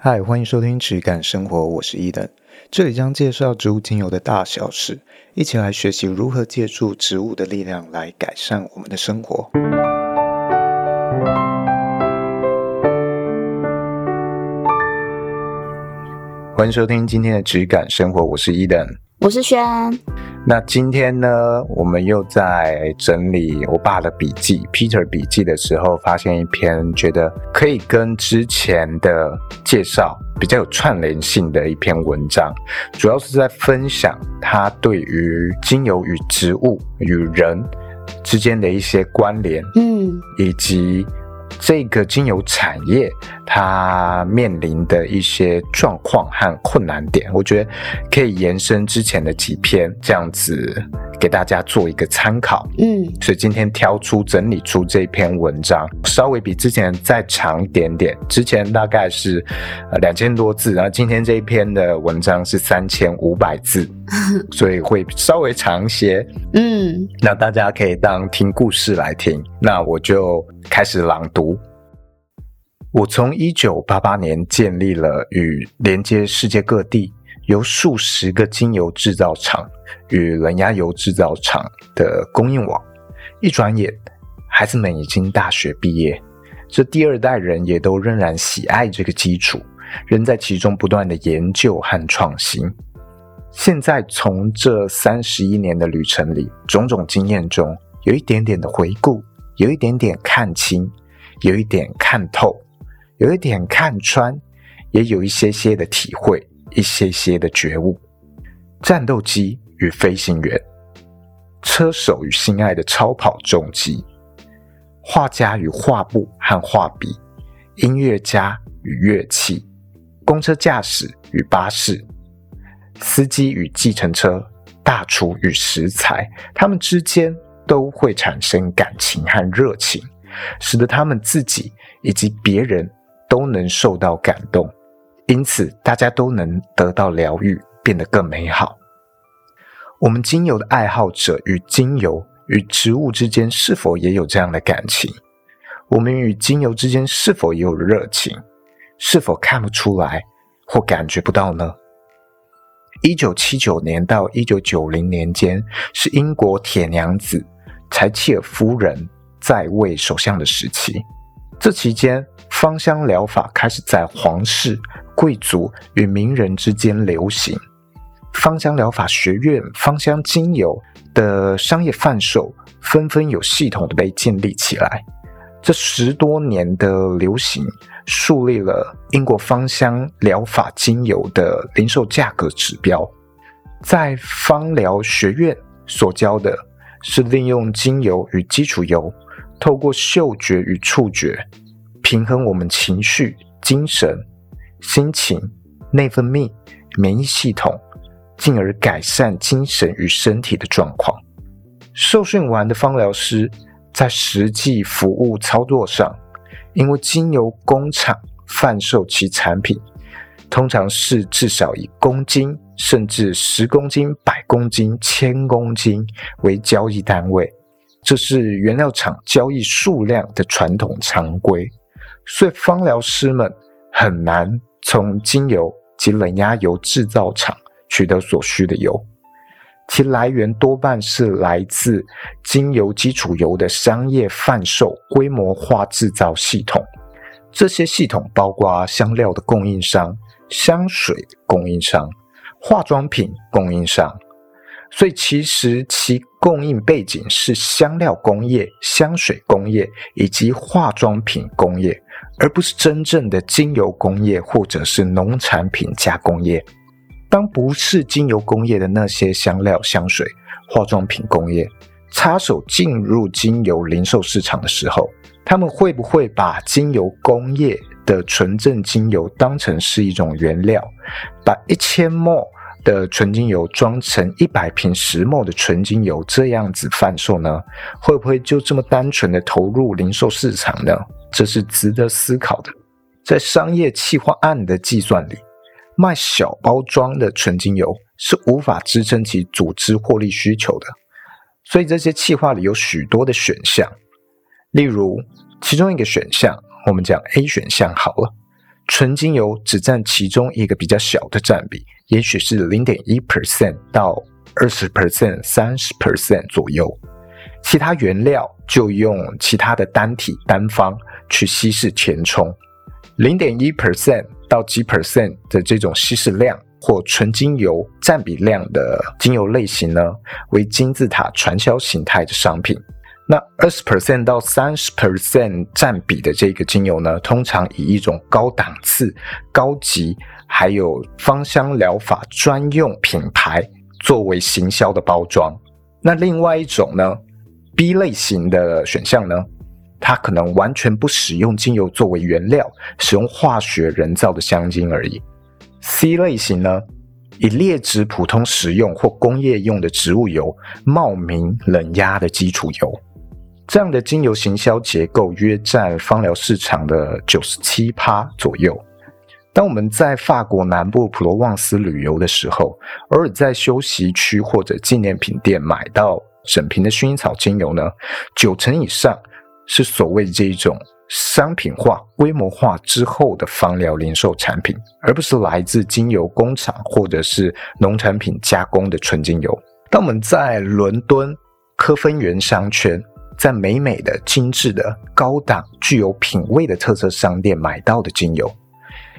嗨，欢迎收听《质感生活》，我是伊登，这里将介绍植物精油的大小事，一起来学习如何借助植物的力量来改善我们的生活。欢迎收听今天的《质感生活》，我是伊登，我是轩。那今天呢，我们又在整理我爸的笔记，Peter 笔记的时候，发现一篇觉得可以跟之前的介绍比较有串联性的一篇文章，主要是在分享他对于精油与植物与人之间的一些关联，嗯，以及。这个精油产业它面临的一些状况和困难点，我觉得可以延伸之前的几篇，这样子给大家做一个参考。嗯，所以今天挑出整理出这篇文章，稍微比之前再长一点点。之前大概是呃两千多字，然后今天这一篇的文章是三千五百字，所以会稍微长一些。嗯，那大家可以当听故事来听。那我就开始朗读。我从一九八八年建立了与连接世界各地由数十个精油制造厂与冷压油制造厂的供应网。一转眼，孩子们已经大学毕业，这第二代人也都仍然喜爱这个基础，仍在其中不断的研究和创新。现在从这三十一年的旅程里，种种经验中，有一点点的回顾。有一点点看清，有一点看透，有一点看穿，也有一些些的体会，一些些的觉悟。战斗机与飞行员，车手与心爱的超跑重机，画家与画布和画笔，音乐家与乐器，公车驾驶与巴士，司机与计程车，大厨与食材，他们之间。都会产生感情和热情，使得他们自己以及别人都能受到感动，因此大家都能得到疗愈，变得更美好。我们精油的爱好者与精油与植物之间是否也有这样的感情？我们与精油之间是否也有热情？是否看不出来或感觉不到呢？一九七九年到一九九零年间，是英国铁娘子。柴契尔夫人在位首相的时期，这期间芳香疗法开始在皇室、贵族与名人之间流行。芳香疗法学院、芳香精油的商业贩售纷纷有系统的被建立起来。这十多年的流行，树立了英国芳香疗法精油的零售价格指标。在芳疗学院所教的。是利用精油与基础油，透过嗅觉与触觉，平衡我们情绪、精神、心情、内分泌、免疫系统，进而改善精神与身体的状况。受训完的芳疗师在实际服务操作上，因为精油工厂贩售其产品，通常是至少以公斤。甚至十公斤、百公斤、千公斤为交易单位，这是原料厂交易数量的传统常规，所以芳疗师们很难从精油及冷压油制造厂取得所需的油，其来源多半是来自精油基础油的商业贩售规模化制造系统，这些系统包括香料的供应商、香水供应商。化妆品供应商，所以其实其供应背景是香料工业、香水工业以及化妆品工业，而不是真正的精油工业或者是农产品加工业。当不是精油工业的那些香料、香水、化妆品工业插手进入精油零售市场的时候，他们会不会把精油工业的纯正精油当成是一种原料，把一千 ml 的纯精油装成一百瓶十 ml 的纯精油，这样子贩售呢？会不会就这么单纯的投入零售市场呢？这是值得思考的。在商业企划案的计算里，卖小包装的纯精油是无法支撑其组织获利需求的，所以这些企划里有许多的选项，例如其中一个选项。我们讲 A 选项好了，纯精油只占其中一个比较小的占比，也许是零点一 percent 到二十 percent、三十 percent 左右。其他原料就用其他的单体单方去稀释填充，零点一 percent 到几 percent 的这种稀释量或纯精油占比量的精油类型呢，为金字塔传销形态的商品。那二十 percent 到三十 percent 占比的这个精油呢，通常以一种高档次、高级，还有芳香疗法专用品牌作为行销的包装。那另外一种呢，B 类型的选项呢，它可能完全不使用精油作为原料，使用化学人造的香精而已。C 类型呢，以劣质普通食用或工业用的植物油冒名冷压的基础油。这样的精油行销结构约占芳疗市场的九十七趴左右。当我们在法国南部普罗旺斯旅游的时候，偶尔在休息区或者纪念品店买到整瓶的薰衣草精油呢，九成以上是所谓这一种商品化、规模化之后的芳疗零售产品，而不是来自精油工厂或者是农产品加工的纯精油。当我们在伦敦科芬园商圈，在美美的、精致的、高档、具有品味的特色商店买到的精油，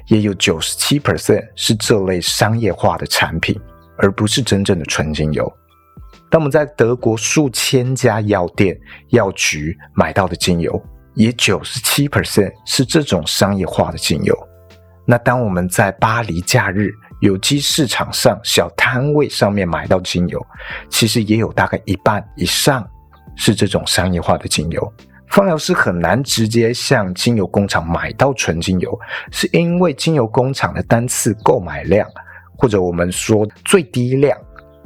也有九十七 percent 是这类商业化的产品，而不是真正的纯精油。当我们在德国数千家药店、药局买到的精油，也九十七 percent 是这种商业化的精油。那当我们在巴黎假日有机市场上小摊位上面买到精油，其实也有大概一半以上。是这种商业化的精油，芳疗师很难直接向精油工厂买到纯精油，是因为精油工厂的单次购买量，或者我们说最低量，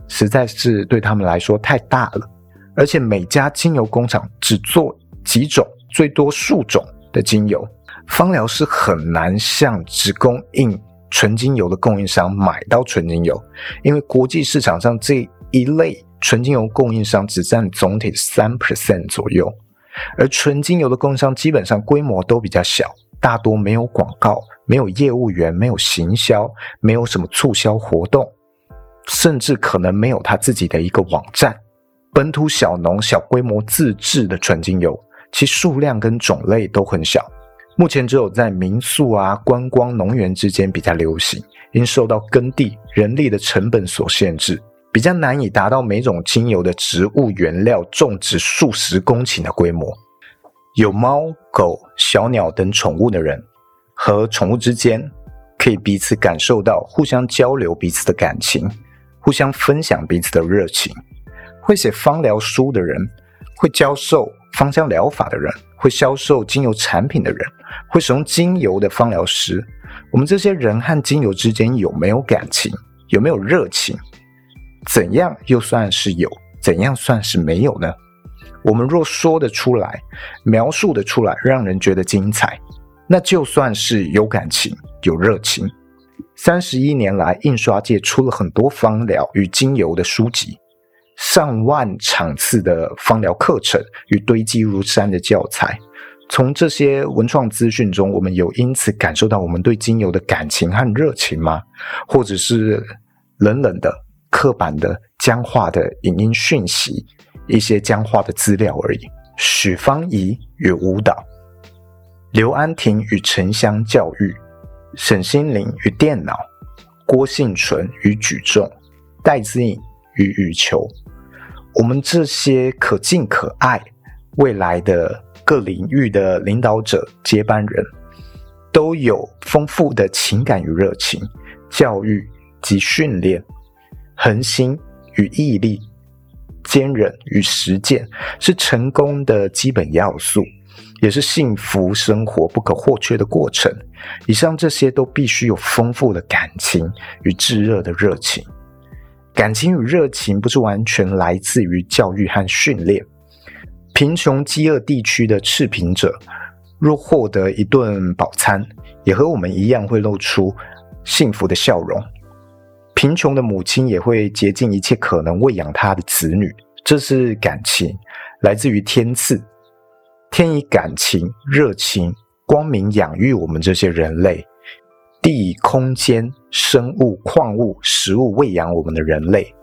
实在是对他们来说太大了。而且每家精油工厂只做几种，最多数种的精油，芳疗师很难向只供应纯精油的供应商买到纯精油，因为国际市场上这一类。纯精油供应商只占总体三 percent 左右，而纯精油的供应商基本上规模都比较小，大多没有广告，没有业务员，没有行销，没有什么促销活动，甚至可能没有他自己的一个网站。本土小农小规模自制的纯精油，其数量跟种类都很小，目前只有在民宿啊、观光农园之间比较流行，因受到耕地人力的成本所限制。比较难以达到每种精油的植物原料种植数十公顷的规模。有猫、狗、小鸟等宠物的人，和宠物之间可以彼此感受到、互相交流彼此的感情，互相分享彼此的热情。会写芳疗书的人，会教授芳香疗法的人，会销售精油产品的人，会使用精油的芳疗师，我们这些人和精油之间有没有感情？有没有热情？怎样又算是有？怎样算是没有呢？我们若说得出来，描述得出来，让人觉得精彩，那就算是有感情、有热情。三十一年来，印刷界出了很多芳疗与精油的书籍，上万场次的芳疗课程与堆积如山的教材。从这些文创资讯中，我们有因此感受到我们对精油的感情和热情吗？或者是冷冷的？刻板的僵化的影音讯息，一些僵化的资料而已。许芳宜与舞蹈，刘安婷与城乡教育，沈心凌与电脑，郭幸存与举重，戴资颖与羽球。我们这些可敬可爱未来的各领域的领导者接班人，都有丰富的情感与热情，教育及训练。恒心与毅力，坚韧与实践，是成功的基本要素，也是幸福生活不可或缺的过程。以上这些都必须有丰富的感情与炙热的热情。感情与热情不是完全来自于教育和训练。贫穷饥饿地区的赤贫者，若获得一顿饱餐，也和我们一样会露出幸福的笑容。贫穷的母亲也会竭尽一切可能喂养她的子女，这是感情，来自于天赐。天以感情、热情、光明养育我们这些人类，地以、空间、生物、矿物、食物喂养我们的人类。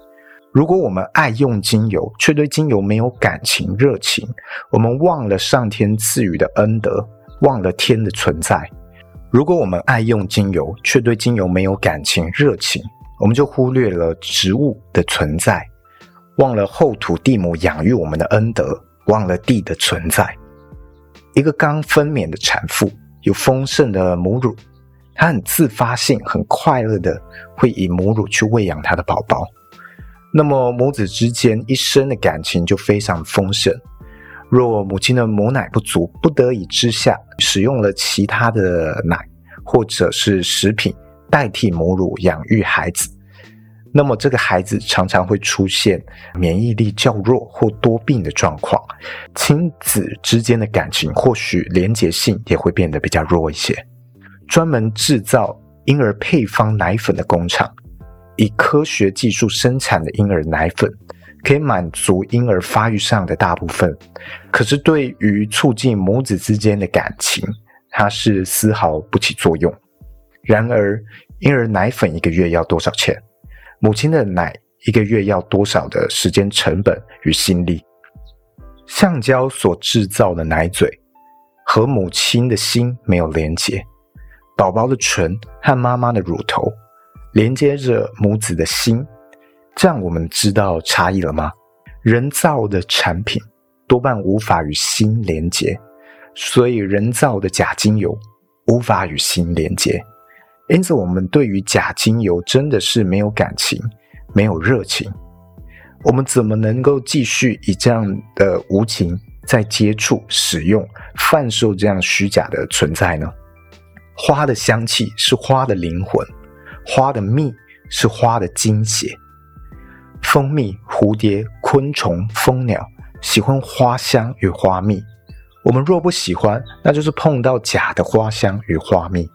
如果我们爱用精油，却对精油没有感情、热情，我们忘了上天赐予的恩德，忘了天的存在。如果我们爱用精油，却对精油没有感情、热情，我们就忽略了植物的存在，忘了后土地母养育我们的恩德，忘了地的存在。一个刚分娩的产妇有丰盛的母乳。她很自发性、很快乐的会以母乳去喂养她的宝宝，那么母子之间一生的感情就非常丰盛。若母亲的母奶不足，不得已之下使用了其他的奶或者是食品代替母乳养育孩子，那么这个孩子常常会出现免疫力较弱或多病的状况，亲子之间的感情或许连结性也会变得比较弱一些。专门制造婴儿配方奶粉的工厂，以科学技术生产的婴儿奶粉，可以满足婴儿发育上的大部分。可是对于促进母子之间的感情，它是丝毫不起作用。然而，婴儿奶粉一个月要多少钱？母亲的奶一个月要多少的时间成本与心力？橡胶所制造的奶嘴和母亲的心没有连接。宝宝的唇和妈妈的乳头连接着母子的心，这样我们知道差异了吗？人造的产品多半无法与心连接，所以人造的假精油无法与心连接。因此，我们对于假精油真的是没有感情、没有热情。我们怎么能够继续以这样的无情在接触、使用、贩售这样虚假的存在呢？花的香气是花的灵魂，花的蜜是花的精血。蜂蜜、蝴蝶、昆虫、蜂鸟喜欢花香与花蜜。我们若不喜欢，那就是碰到假的花香与花蜜。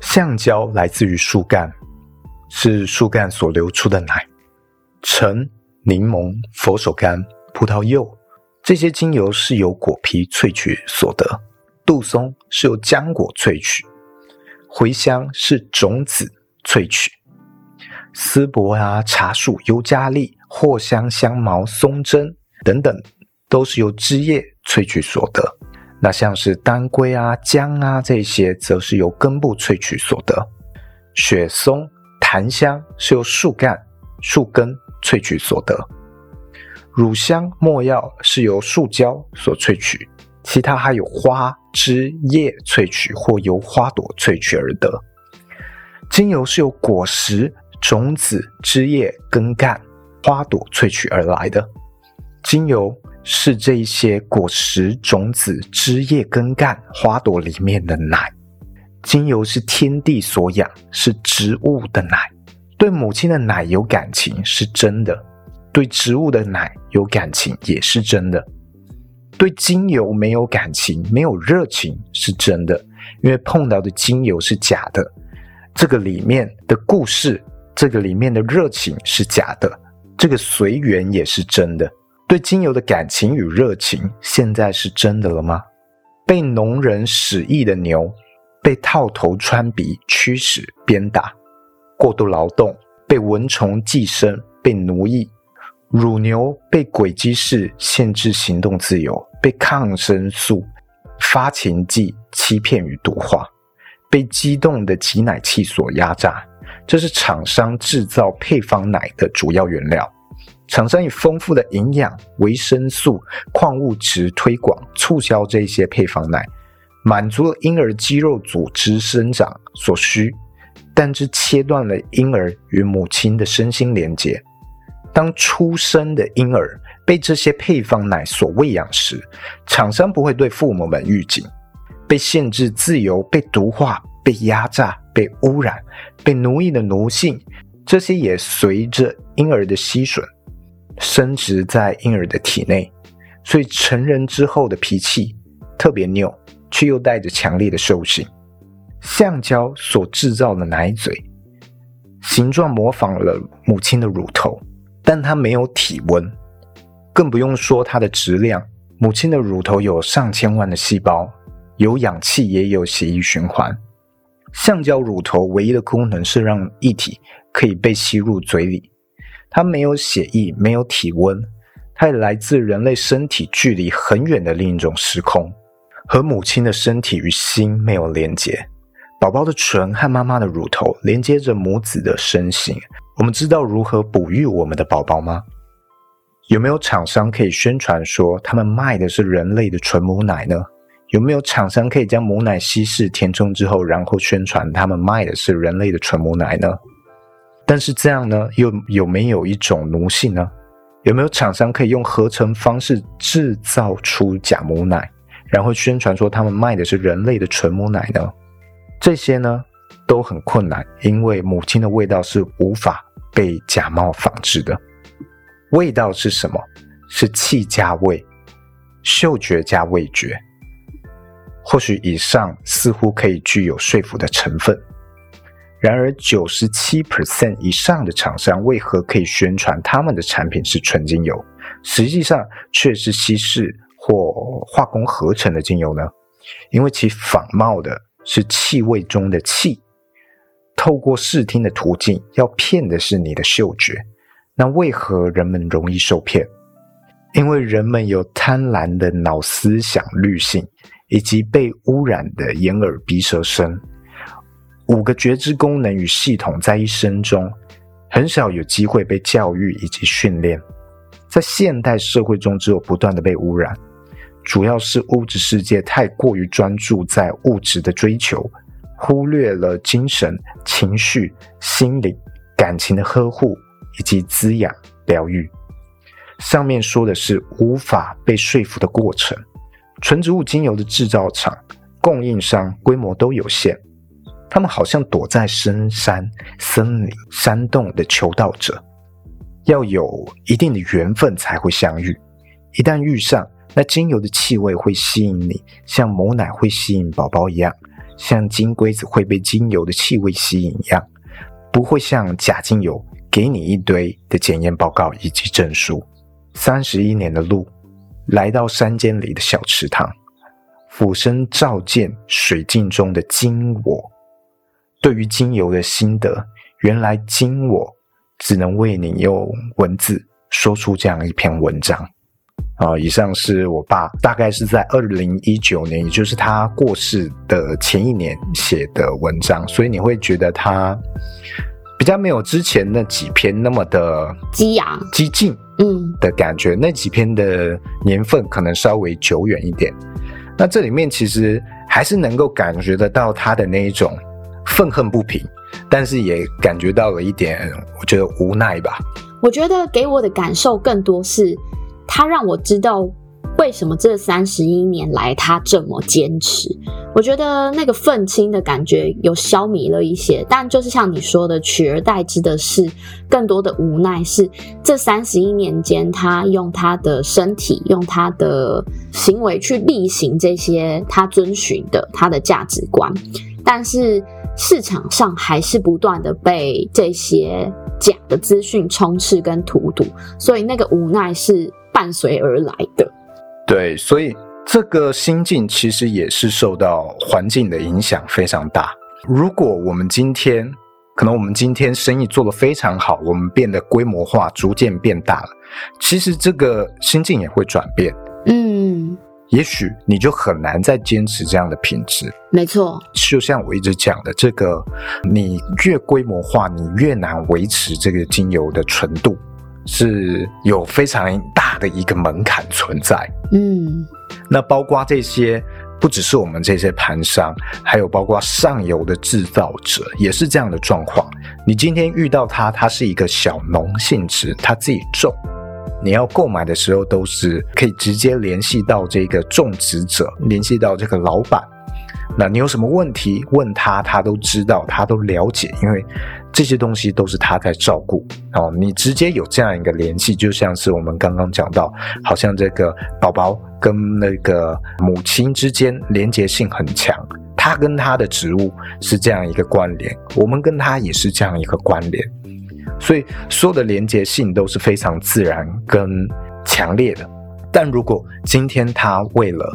橡胶来自于树干，是树干所流出的奶。橙、柠檬、佛手柑、葡萄柚这些精油是由果皮萃取所得。杜松是由浆果萃取。茴香是种子萃取，丝柏啊、茶树、尤加利、藿香、香茅、松针等等，都是由枝叶萃取所得。那像是当归啊、姜啊这些，则是由根部萃取所得。雪松、檀香是由树干、树根萃取所得。乳香、没药是由树胶所萃取。其他还有花枝叶萃取或由花朵萃取而得。精油是由果实、种子、枝叶、根干、花朵萃取而来的。精油是这一些果实、种子、枝叶、根干、花朵里面的奶。精油是天地所养，是植物的奶。对母亲的奶有感情是真的，对植物的奶有感情也是真的。对精油没有感情、没有热情是真的，因为碰到的精油是假的。这个里面的故事，这个里面的热情是假的，这个随缘也是真的。对精油的感情与热情，现在是真的了吗？被农人使役的牛，被套头穿鼻驱使鞭打，过度劳动，被蚊虫寄生，被奴役。乳牛被诡计式限制行动自由，被抗生素、发情剂欺骗与毒化，被机动的挤奶器所压榨。这是厂商制造配方奶的主要原料。厂商以丰富的营养、维生素、矿物质推广促销这些配方奶，满足了婴儿肌肉组织生长所需，但这切断了婴儿与母亲的身心连接。当出生的婴儿被这些配方奶所喂养时，厂商不会对父母们预警，被限制自由、被毒化、被压榨、被污染、被奴役的奴性，这些也随着婴儿的吸吮，生殖在婴儿的体内，所以成人之后的脾气特别拗，却又带着强烈的兽性。橡胶所制造的奶嘴，形状模仿了母亲的乳头。但它没有体温，更不用说它的质量。母亲的乳头有上千万的细胞，有氧气也有血液循环。橡胶乳头唯一的功能是让液体可以被吸入嘴里，它没有血液，没有体温，它也来自人类身体距离很远的另一种时空，和母亲的身体与心没有连接。宝宝的唇和妈妈的乳头连接着母子的身形。我们知道如何哺育我们的宝宝吗？有没有厂商可以宣传说他们卖的是人类的纯母奶呢？有没有厂商可以将母奶稀释填充之后，然后宣传他们卖的是人类的纯母奶呢？但是这样呢，又有没有一种奴性呢？有没有厂商可以用合成方式制造出假母奶，然后宣传说他们卖的是人类的纯母奶呢？这些呢都很困难，因为母亲的味道是无法被假冒仿制的。味道是什么？是气加味，嗅觉加味觉。或许以上似乎可以具有说服的成分，然而九十七 percent 以上的厂商为何可以宣传他们的产品是纯精油，实际上却是稀释或化工合成的精油呢？因为其仿冒的是气味中的气，透过视听的途径要骗的是你的嗅觉。那为何人们容易受骗？因为人们有贪婪的脑思想滤性，以及被污染的眼耳鼻舌身五个觉知功能与系统，在一生中很少有机会被教育以及训练。在现代社会中，只有不断的被污染，主要是物质世界太过于专注在物质的追求，忽略了精神、情绪、心理、感情的呵护。以及滋养疗愈，上面说的是无法被说服的过程。纯植物精油的制造厂、供应商规模都有限，他们好像躲在深山、森林、山洞的求道者，要有一定的缘分才会相遇。一旦遇上，那精油的气味会吸引你，像母奶会吸引宝宝一样，像金龟子会被精油的气味吸引一样，不会像假精油。给你一堆的检验报告以及证书，三十一年的路，来到山间里的小池塘，俯身照见水镜中的金我。对于精油的心得，原来金我只能为你用文字说出这样一篇文章。啊，以上是我爸大概是在二零一九年，也就是他过世的前一年写的文章，所以你会觉得他。比较没有之前那几篇那么的激昂、激进，嗯的感觉。那几篇的年份可能稍微久远一点。那这里面其实还是能够感觉得到他的那一种愤恨不平，但是也感觉到了一点，我觉得无奈吧。我觉得给我的感受更多是，他让我知道。为什么这三十一年来他这么坚持？我觉得那个愤青的感觉有消弭了一些，但就是像你说的，取而代之的是更多的无奈。是这三十一年间，他用他的身体、用他的行为去力行这些他遵循的他的价值观，但是市场上还是不断的被这些假的资讯充斥跟荼毒，所以那个无奈是伴随而来的。对，所以这个心境其实也是受到环境的影响非常大。如果我们今天，可能我们今天生意做得非常好，我们变得规模化，逐渐变大了，其实这个心境也会转变。嗯，也许你就很难再坚持这样的品质。没错，就像我一直讲的，这个你越规模化，你越难维持这个精油的纯度。是有非常大的一个门槛存在，嗯，那包括这些，不只是我们这些盘商，还有包括上游的制造者，也是这样的状况。你今天遇到他，他是一个小农性质，他自己种，你要购买的时候都是可以直接联系到这个种植者，联系到这个老板。那你有什么问题问他，他都知道，他都了解，因为这些东西都是他在照顾哦。你直接有这样一个联系，就像是我们刚刚讲到，好像这个宝宝跟那个母亲之间连接性很强，他跟他的植物是这样一个关联，我们跟他也是这样一个关联，所以所有的连结性都是非常自然跟强烈的。但如果今天他为了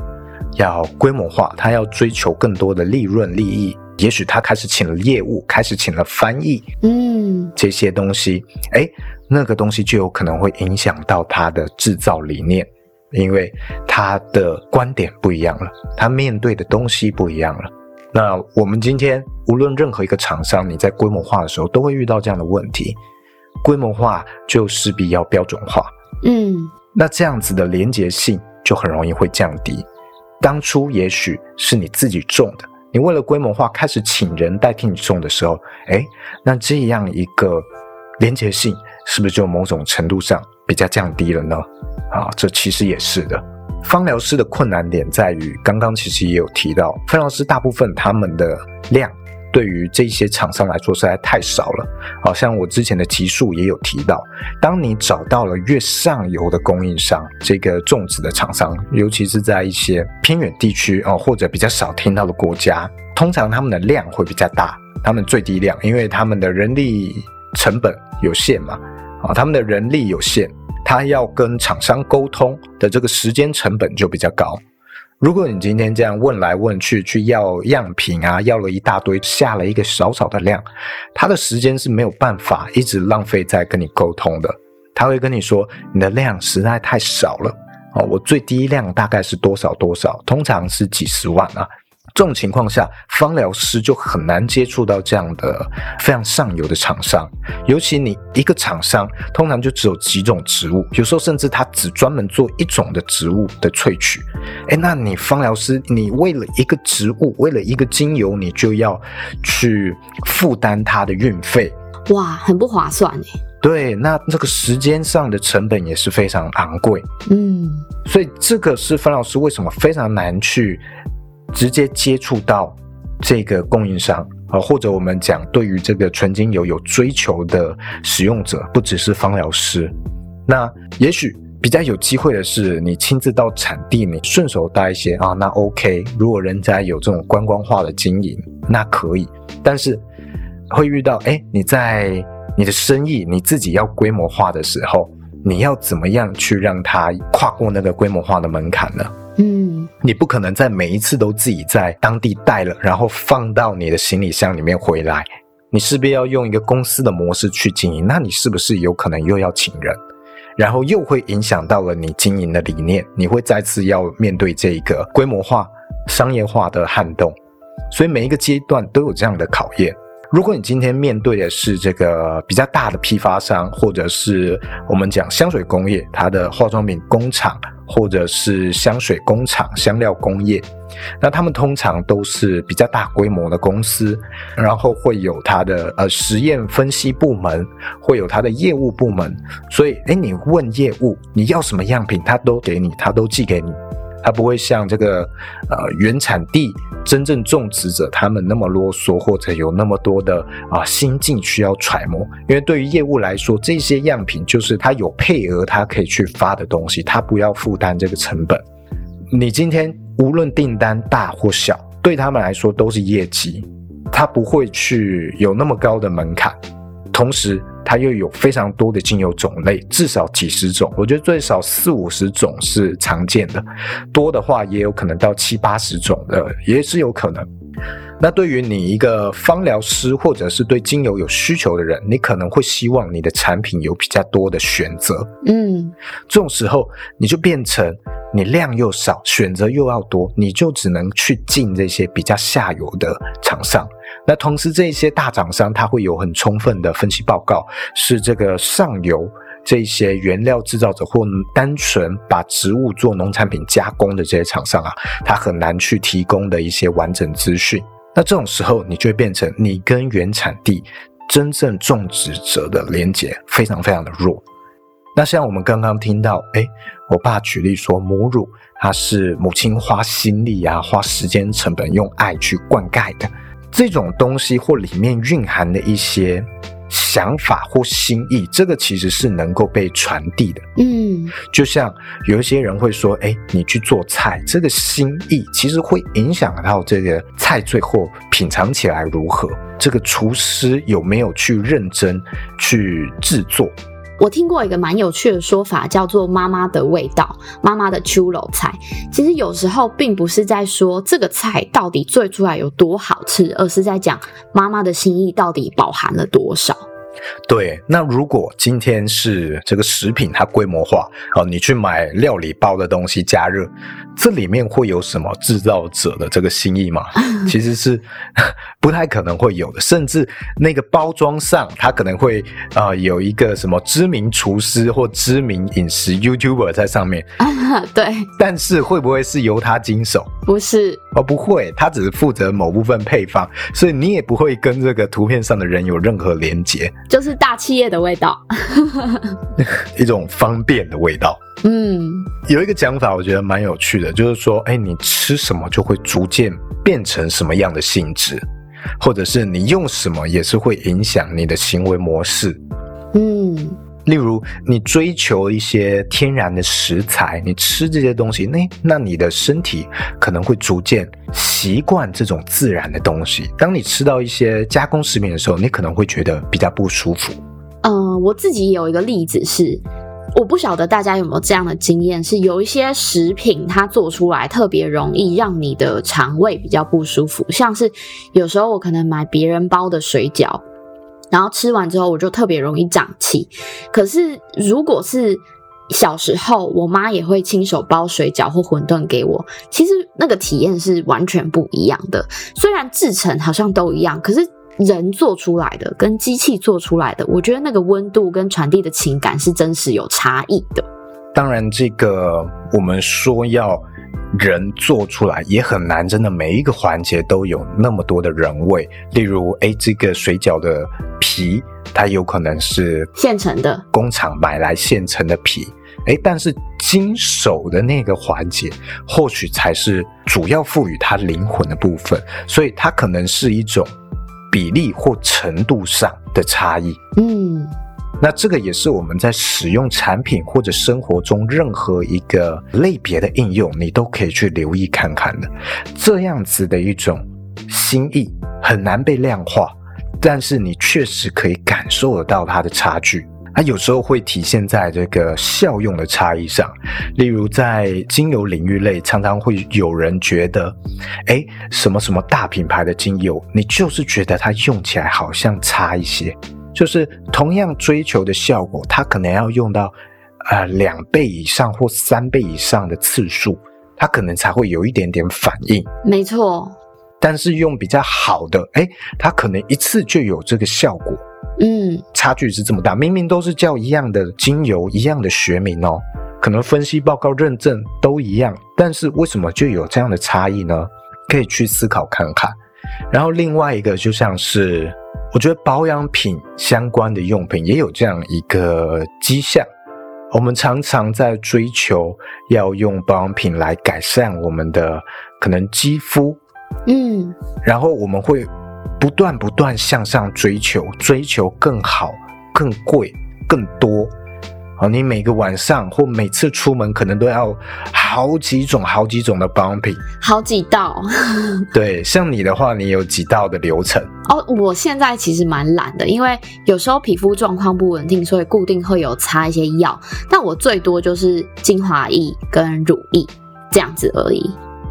要规模化，他要追求更多的利润利益，也许他开始请了业务，开始请了翻译，嗯，这些东西，哎，那个东西就有可能会影响到他的制造理念，因为他的观点不一样了，他面对的东西不一样了。那我们今天无论任何一个厂商，你在规模化的时候都会遇到这样的问题，规模化就势必要标准化，嗯，那这样子的连结性就很容易会降低。当初也许是你自己种的，你为了规模化开始请人代替你种的时候，哎，那这样一个连结性是不是就某种程度上比较降低了呢？啊，这其实也是的。芳疗师的困难点在于，刚刚其实也有提到，芳疗师大部分他们的量对于这些厂商来说实在太少了。好像我之前的集数也有提到，当你找到了越上游的供应商，这个种植的厂商，尤其是在一些偏远地区哦，或者比较少听到的国家，通常他们的量会比较大，他们最低量，因为他们的人力成本有限嘛，啊，他们的人力有限。他要跟厂商沟通的这个时间成本就比较高。如果你今天这样问来问去，去要样品啊，要了一大堆，下了一个小小的量，他的时间是没有办法一直浪费在跟你沟通的。他会跟你说，你的量实在太少了哦，我最低量大概是多少多少，通常是几十万啊。这种情况下，芳疗师就很难接触到这样的非常上游的厂商。尤其你一个厂商，通常就只有几种植物，有时候甚至他只专门做一种的植物的萃取。诶，那你芳疗师，你为了一个植物，为了一个精油，你就要去负担它的运费，哇，很不划算诶。对，那这个时间上的成本也是非常昂贵。嗯，所以这个是芳疗师为什么非常难去。直接接触到这个供应商啊，或者我们讲对于这个纯精油有追求的使用者，不只是芳疗师。那也许比较有机会的是，你亲自到产地，你顺手带一些啊，那 OK。如果人家有这种观光化的经营，那可以。但是会遇到，哎，你在你的生意你自己要规模化的时候，你要怎么样去让它跨过那个规模化的门槛呢？你不可能在每一次都自己在当地带了，然后放到你的行李箱里面回来。你势必要用一个公司的模式去经营，那你是不是有可能又要请人，然后又会影响到了你经营的理念？你会再次要面对这一个规模化、商业化的撼动，所以每一个阶段都有这样的考验。如果你今天面对的是这个比较大的批发商，或者是我们讲香水工业，它的化妆品工厂。或者是香水工厂、香料工业，那他们通常都是比较大规模的公司，然后会有它的呃实验分析部门，会有它的业务部门，所以诶，你问业务你要什么样品，他都给你，他都寄给你。它不会像这个呃原产地真正种植者他们那么啰嗦，或者有那么多的啊、心境需要揣摩。因为对于业务来说，这些样品就是他有配额，他可以去发的东西，他不要负担这个成本。你今天无论订单大或小，对他们来说都是业绩，他不会去有那么高的门槛，同时。它又有非常多的精油种类，至少几十种，我觉得最少四五十种是常见的，多的话也有可能到七八十种的，也是有可能。那对于你一个芳疗师或者是对精油有需求的人，你可能会希望你的产品有比较多的选择。嗯，这种时候你就变成你量又少，选择又要多，你就只能去进这些比较下游的厂商。那同时，这些大厂商他会有很充分的分析报告，是这个上游这些原料制造者或单纯把植物做农产品加工的这些厂商啊，他很难去提供的一些完整资讯。那这种时候，你就会变成你跟原产地真正种植者的连接非常非常的弱。那像我们刚刚听到，诶，我爸举例说母乳，它是母亲花心力啊，花时间成本，用爱去灌溉的这种东西，或里面蕴含的一些。想法或心意，这个其实是能够被传递的。嗯，就像有一些人会说：“哎，你去做菜，这个心意其实会影响到这个菜最后品尝起来如何。这个厨师有没有去认真去制作？我听过一个蛮有趣的说法，叫做“妈妈的味道”，妈妈的手路菜。其实有时候并不是在说这个菜到底做出来有多好吃，而是在讲妈妈的心意到底饱含了多少。对，那如果今天是这个食品它规模化，哦，你去买料理包的东西加热，这里面会有什么制造者的这个心意吗？其实是 不太可能会有的，甚至那个包装上它可能会啊、呃、有一个什么知名厨师或知名饮食 YouTuber 在上面，对，但是会不会是由他经手？不是，哦，不会，他只是负责某部分配方，所以你也不会跟这个图片上的人有任何连结。就是大企业的味道，一种方便的味道。嗯，有一个讲法，我觉得蛮有趣的，就是说，哎，你吃什么就会逐渐变成什么样的性质，或者是你用什么也是会影响你的行为模式。嗯。例如，你追求一些天然的食材，你吃这些东西，那那你的身体可能会逐渐习惯这种自然的东西。当你吃到一些加工食品的时候，你可能会觉得比较不舒服。嗯、我自己有一个例子是，我不晓得大家有没有这样的经验，是有一些食品它做出来特别容易让你的肠胃比较不舒服，像是有时候我可能买别人包的水饺。然后吃完之后，我就特别容易胀气。可是如果是小时候，我妈也会亲手包水饺或馄饨给我，其实那个体验是完全不一样的。虽然制成好像都一样，可是人做出来的跟机器做出来的，我觉得那个温度跟传递的情感是真实有差异的。当然，这个我们说要。人做出来也很难，真的每一个环节都有那么多的人味。例如，哎，这个水饺的皮，它有可能是现成的，工厂买来现成的皮。哎，但是经手的那个环节，或许才是主要赋予它灵魂的部分。所以，它可能是一种比例或程度上的差异。嗯。那这个也是我们在使用产品或者生活中任何一个类别的应用，你都可以去留意看看的。这样子的一种心意很难被量化，但是你确实可以感受得到它的差距。它有时候会体现在这个效用的差异上，例如在精油领域类，常常会有人觉得，诶，什么什么大品牌的精油，你就是觉得它用起来好像差一些。就是同样追求的效果，它可能要用到呃两倍以上或三倍以上的次数，它可能才会有一点点反应。没错，但是用比较好的，诶，它可能一次就有这个效果。嗯，差距是这么大，明明都是叫一样的精油，一样的学名哦，可能分析报告认证都一样，但是为什么就有这样的差异呢？可以去思考看看。然后另外一个就像是。我觉得保养品相关的用品也有这样一个迹象，我们常常在追求要用保养品来改善我们的可能肌肤，嗯，然后我们会不断不断向上追求，追求更好、更贵、更多。哦，你每个晚上或每次出门可能都要好几种、好几种的保养品，好几道。对，像你的话，你有几道的流程？哦，我现在其实蛮懒的，因为有时候皮肤状况不稳定，所以固定会有擦一些药。但我最多就是精华液跟乳液这样子而已。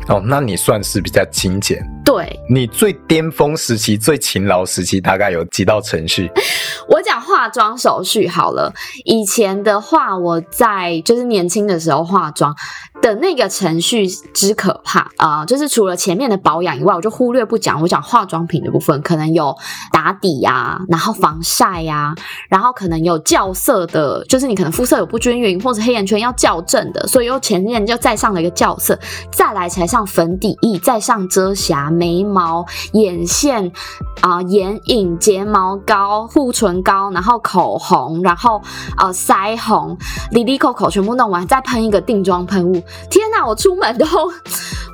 哦，那你算是比较精简。对，你最巅峰时期、最勤劳时期，大概有几道程序？我讲化妆手续好了。以前的话，我在就是年轻的时候化妆的那个程序之可怕啊，呃，就是除了前面的保养以外，我就忽略不讲。我讲化妆品的部分，可能有打底呀，啊，然后防晒呀，啊，然后可能有校色的，就是你可能肤色有不均匀或者黑眼圈要校正的，所以又前面就再上了一个校色，再来才上粉底液，再上遮瑕。眉毛、眼线啊、眼影、睫毛膏、护唇膏，然后口红，然后呃腮红，里里口口全部弄完，再喷一个定妆喷雾。天哪，我出门都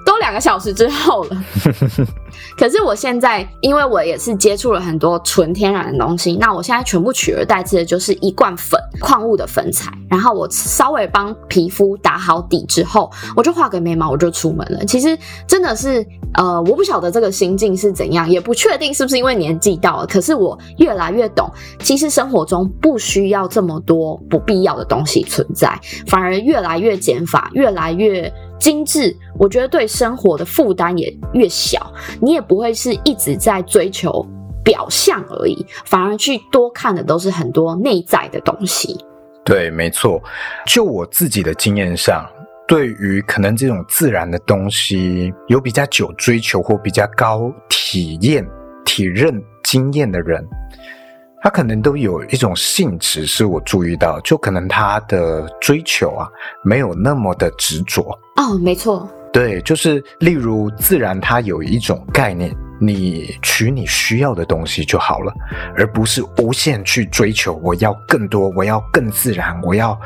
都两个小时之后了。可是我现在，因为我也是接触了很多纯天然的东西，那我现在全部取而代之的就是一罐粉，矿物的粉彩。然后我稍微帮皮肤打好底之后，我就画个眉毛，我就出门了。其实真的是，呃，我不晓得这个心境是怎样，也不确定是不是因为年纪到了。可是我越来越懂，其实生活中不需要这么多不必要的东西存在，反而越来越减法，越来越。精致，我觉得对生活的负担也越小，你也不会是一直在追求表象而已，反而去多看的都是很多内在的东西。对，没错。就我自己的经验上，对于可能这种自然的东西有比较久追求或比较高体验、体认经验的人。他可能都有一种性质，是我注意到，就可能他的追求啊，没有那么的执着。哦，没错，对，就是例如自然，它有一种概念，你取你需要的东西就好了，而不是无限去追求，我要更多，我要更自然，我要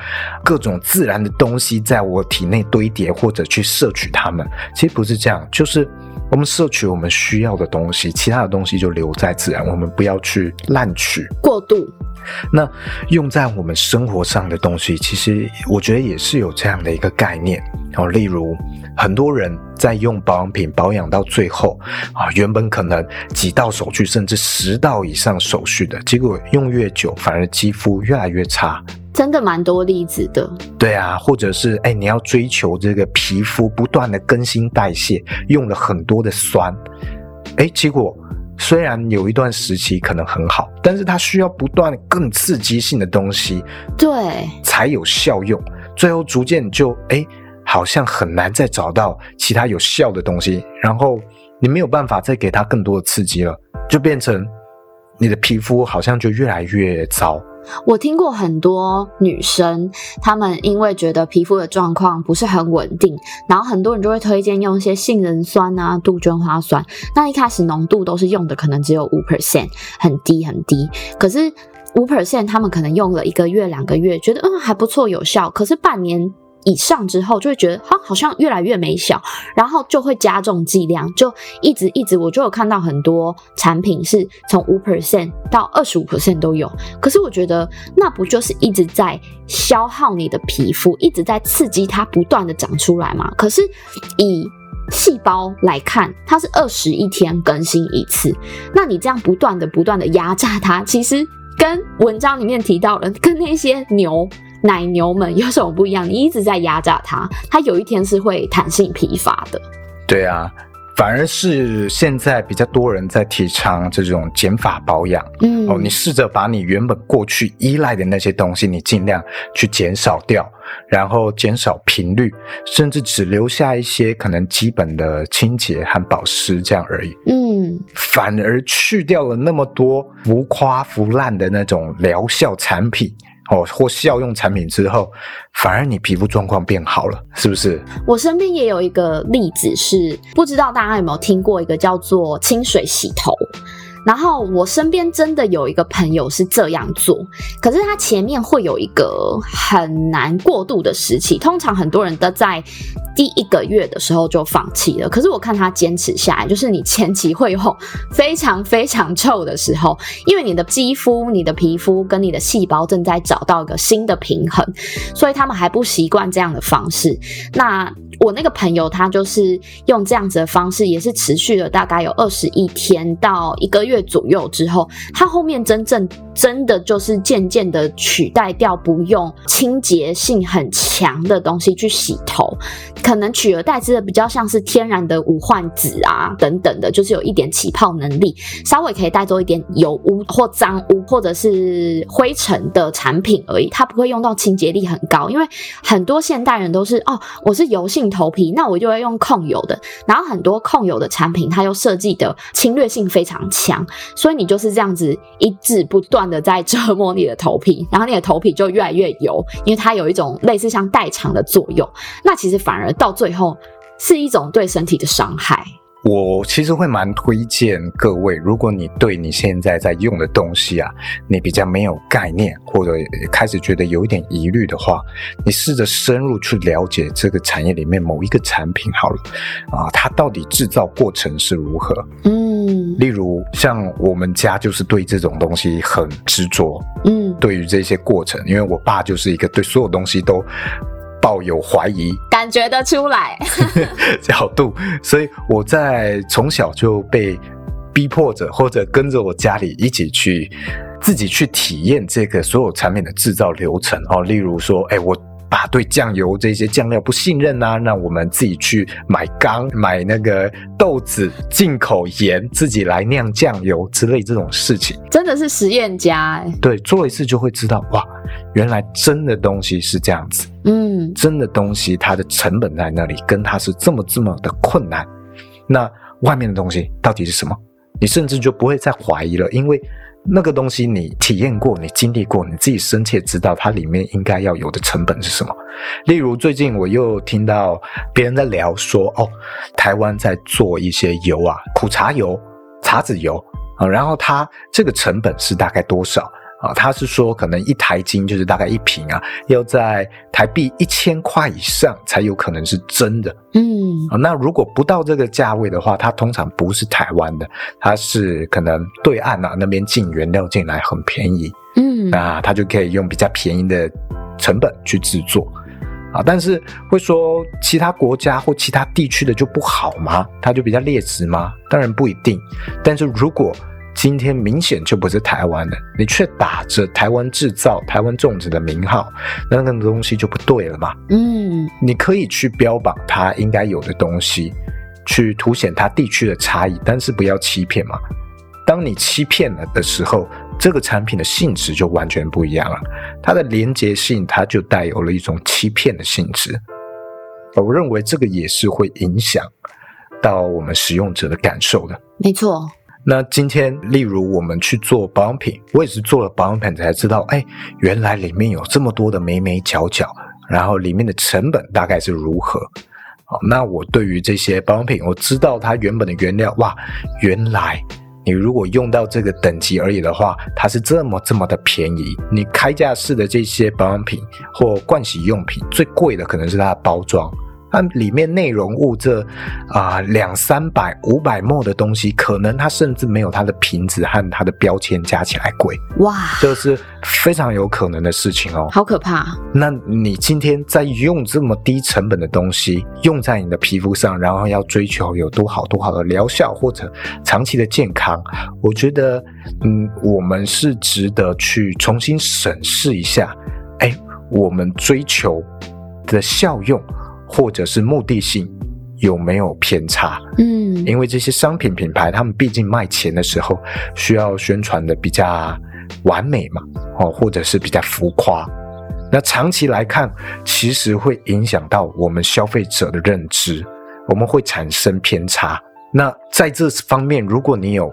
各种自然的东西在我体内堆叠或者去摄取它们。其实不是这样，就是。我们摄取我们需要的东西，其他的东西就留在自然，我们不要去滥取过度。那用在我们生活上的东西，其实我觉得也是有这样的一个概念哦。例如，很多人在用保养品保养到最后啊，原本可能几道手续，甚至十道以上手续的，结果用越久，反而肌肤越来越差。真的蛮多例子的，对啊，或者是哎，你要追求这个皮肤不断的更新代谢，用了很多的酸，哎，结果虽然有一段时期可能很好，但是它需要不断更刺激性的东西，对，才有效用，最后逐渐就哎，好像很难再找到其他有效的东西，然后你没有办法再给它更多的刺激了，就变成你的皮肤好像就越来越糟。我听过很多女生，她们因为觉得皮肤的状况不是很稳定，然后很多人就会推荐用一些杏仁酸啊、杜鹃花酸。那一开始浓度都是用的可能只有五 percent，很低很低。可是五 percent，他们可能用了一个月、两个月，觉得嗯还不错，有效。可是半年。以上之后就会觉得哈，好像越来越没效，然后就会加重剂量，就一直一直，我就有看到很多产品是从五 percent 到二十五 percent 都有。可是我觉得那不就是一直在消耗你的皮肤，一直在刺激它不断的长出来吗？可是以细胞来看，它是二十一天更新一次，那你这样不断的不断的压榨它，其实跟文章里面提到的，跟那些牛。奶牛们有什么不一样？你一直在压榨它，它有一天是会弹性疲乏的。对啊，反而是现在比较多人在提倡这种减法保养。嗯，哦，你试着把你原本过去依赖的那些东西，你尽量去减少掉，然后减少频率，甚至只留下一些可能基本的清洁和保湿这样而已。嗯，反而去掉了那么多浮夸浮滥的那种疗效产品。哦，或效用产品之后，反而你皮肤状况变好了，是不是？我身边也有一个例子是，不知道大家有没有听过一个叫做清水洗头。然后我身边真的有一个朋友是这样做，可是他前面会有一个很难过渡的时期，通常很多人都在第一个月的时候就放弃了。可是我看他坚持下来，就是你前期会有非常非常臭的时候，因为你的肌肤、你的皮肤跟你的细胞正在找到一个新的平衡，所以他们还不习惯这样的方式。那我那个朋友他就是用这样子的方式，也是持续了大概有二十一天到一个月左右之后，他后面真正真的就是渐渐的取代掉不用清洁性很强的东西去洗头，可能取而代之的比较像是天然的无患子啊等等的，就是有一点起泡能力，稍微可以带走一点油污或脏污或者是灰尘的产品而已，它不会用到清洁力很高，因为很多现代人都是哦，我是油性。头皮，那我就会用控油的，然后很多控油的产品，它又设计的侵略性非常强，所以你就是这样子一直不断的在折磨你的头皮，然后你的头皮就越来越油，因为它有一种类似像代偿的作用，那其实反而到最后是一种对身体的伤害。我其实会蛮推荐各位，如果你对你现在在用的东西啊，你比较没有概念，或者开始觉得有一点疑虑的话，你试着深入去了解这个产业里面某一个产品好了，啊，它到底制造过程是如何？嗯，例如像我们家就是对这种东西很执着，嗯，对于这些过程，因为我爸就是一个对所有东西都。抱有怀疑，感觉得出来 角度，所以我在从小就被逼迫着，或者跟着我家里一起去自己去体验这个所有产品的制造流程哦。例如说，哎，我爸对酱油这些酱料不信任啊，那我们自己去买缸，买那个豆子，进口盐，自己来酿酱油之类这种事情，真的是实验家哎。对，做一次就会知道哇。原来真的东西是这样子，嗯，真的东西它的成本在那里，跟它是这么这么的困难。那外面的东西到底是什么？你甚至就不会再怀疑了，因为那个东西你体验过，你经历过，你自己深切知道它里面应该要有的成本是什么。例如最近我又听到别人在聊说，哦，台湾在做一些油啊，苦茶油、茶籽油啊，然后它这个成本是大概多少？啊，他是说可能一台金就是大概一瓶啊，要在台币一千块以上才有可能是真的。嗯，啊，那如果不到这个价位的话，它通常不是台湾的，它是可能对岸啊那边进原料进来很便宜。嗯，那它就可以用比较便宜的成本去制作。啊，但是会说其他国家或其他地区的就不好吗？它就比较劣质吗？当然不一定。但是如果今天明显就不是台湾的，你却打着台湾制造、台湾种植的名号，那个东西就不对了嘛。嗯，你可以去标榜它应该有的东西，去凸显它地区的差异，但是不要欺骗嘛。当你欺骗了的时候，这个产品的性质就完全不一样了，它的连结性它就带有了一种欺骗的性质。我认为这个也是会影响到我们使用者的感受的。没错。那今天，例如我们去做保养品，我也是做了保养品才知道，哎，原来里面有这么多的眉眉角角，然后里面的成本大概是如何？好，那我对于这些保养品，我知道它原本的原料，哇，原来你如果用到这个等级而已的话，它是这么这么的便宜。你开架式的这些保养品或盥洗用品，最贵的可能是它的包装。它里面内容物这啊两三百五百 ml 的东西，可能它甚至没有它的瓶子和它的标签加起来贵。哇，这是非常有可能的事情哦。好可怕！那你今天在用这么低成本的东西用在你的皮肤上，然后要追求有多好多好的疗效或者长期的健康，我觉得嗯，我们是值得去重新审视一下。哎，我们追求的效用。或者是目的性有没有偏差？嗯，因为这些商品品牌，他们毕竟卖钱的时候需要宣传的比较完美嘛，哦，或者是比较浮夸。那长期来看，其实会影响到我们消费者的认知，我们会产生偏差。那在这方面，如果你有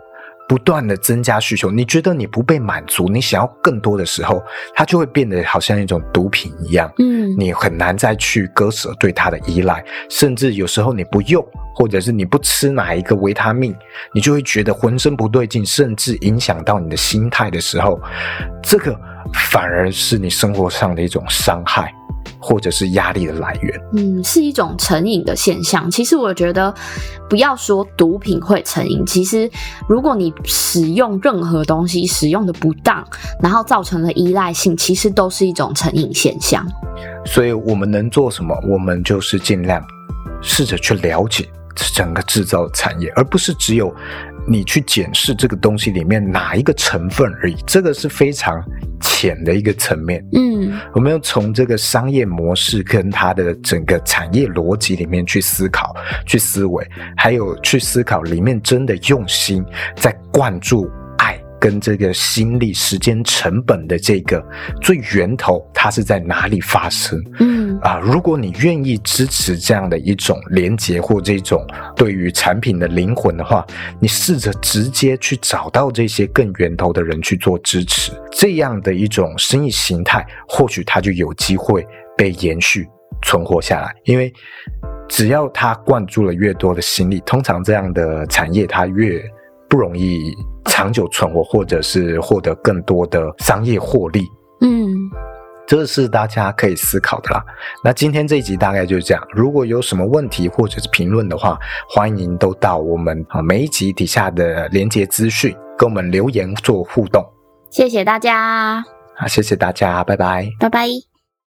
不断的增加需求，你觉得你不被满足，你想要更多的时候，它就会变得好像一种毒品一样。嗯，你很难再去割舍对它的依赖，甚至有时候你不用，或者是你不吃哪一个维他命，你就会觉得浑身不对劲，甚至影响到你的心态的时候，这个反而是你生活上的一种伤害。或者是压力的来源，嗯，是一种成瘾的现象。其实我觉得，不要说毒品会成瘾，其实如果你使用任何东西使用的不当，然后造成了依赖性，其实都是一种成瘾现象。所以我们能做什么？我们就是尽量试着去了解整个制造产业，而不是只有你去检视这个东西里面哪一个成分而已。这个是非常浅的一个层面。嗯，我们要从这个商业模式跟它的整个产业逻辑里面去思考、去思维，还有去思考里面真的用心在灌注。跟这个心力、时间成本的这个最源头，它是在哪里发生？嗯啊，如果你愿意支持这样的一种连接或这种对于产品的灵魂的话，你试着直接去找到这些更源头的人去做支持，这样的一种生意形态，或许它就有机会被延续存活下来，因为。只要他灌注了越多的心力，通常这样的产业它越不容易长久存活，或者是获得更多的商业获利。嗯。这是大家可以思考的啦。那今天这一集大概就是这样。如果有什么问题或者是评论的话，欢迎都到我们啊每一集底下的连接资讯跟我们留言做互动。谢谢大家。好，谢谢大家，拜拜。拜拜。